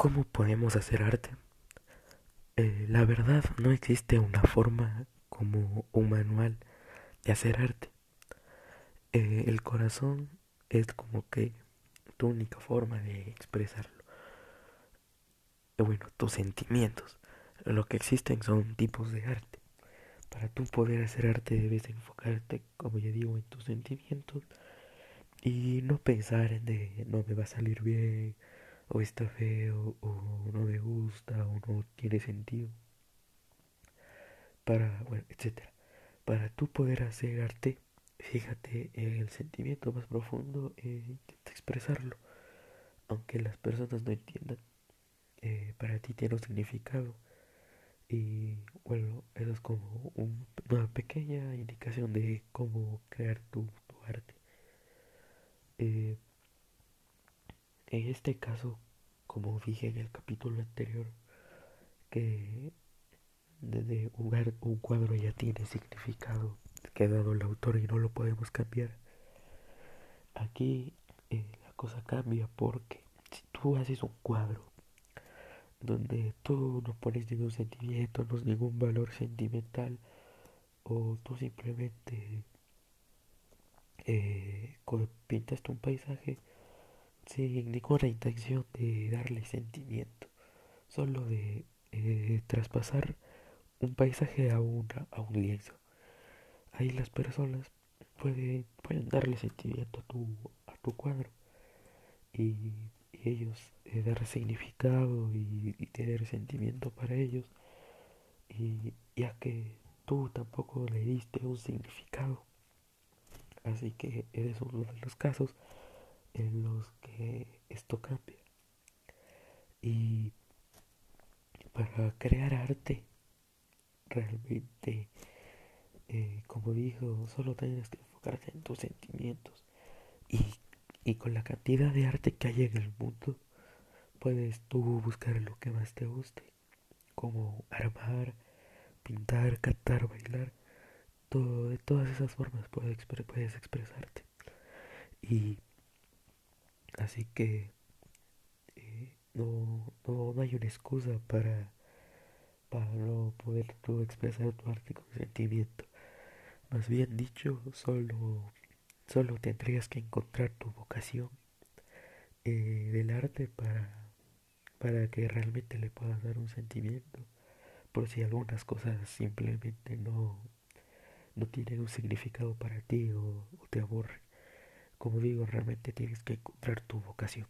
¿Cómo podemos hacer arte? Eh, la verdad no existe una forma como un manual de hacer arte. Eh, el corazón es como que tu única forma de expresarlo. Eh, bueno, tus sentimientos. Lo que existen son tipos de arte. Para tú poder hacer arte debes enfocarte, como ya digo, en tus sentimientos y no pensar en de no me va a salir bien o está feo o no me gusta o no tiene sentido. Para, bueno, etcétera. Para tú poder hacer arte, fíjate en el sentimiento más profundo e intenta expresarlo. Aunque las personas no entiendan, eh, para ti tiene un significado. Y bueno, eso es como una pequeña indicación de cómo crear tu, arte. Eh, en este caso, como dije en el capítulo anterior, que desde un, cuadro ya tiene significado que ha el autor y no lo podemos cambiar. Aquí eh, la cosa cambia porque si tú haces un cuadro donde tú no pones ningún sentimiento, no es ningún valor sentimental, o tú simplemente eh, pintas un paisaje sin ninguna intención de darle sentimiento, solo de eh, traspasar un paisaje a, una, a un lienzo. Ahí las personas pueden, pueden darle sentimiento a tu, a tu cuadro y ellos eh, dar significado y, tener sentimiento para ellos y ya que tú tampoco le diste un significado así que eres uno de los casos en los que esto cambia y para crear arte realmente eh, como dijo solo tienes que enfocarte en tus sentimientos y y con la cantidad de arte que hay en el mundo, puedes tú buscar lo que más te guste, como armar, pintar, cantar, bailar, todo, de todas esas formas puedes, puedes expresarte. Y así que eh, no, no, hay una excusa para, para no poder tú expresar tu arte con sentimiento. Más bien dicho, solo Solo tendrías que encontrar tu vocación eh, del arte para, para que realmente le puedas dar un sentimiento. Por si algunas cosas simplemente no, no tienen un significado para ti o, o te aburren. Como digo, realmente tienes que encontrar tu vocación.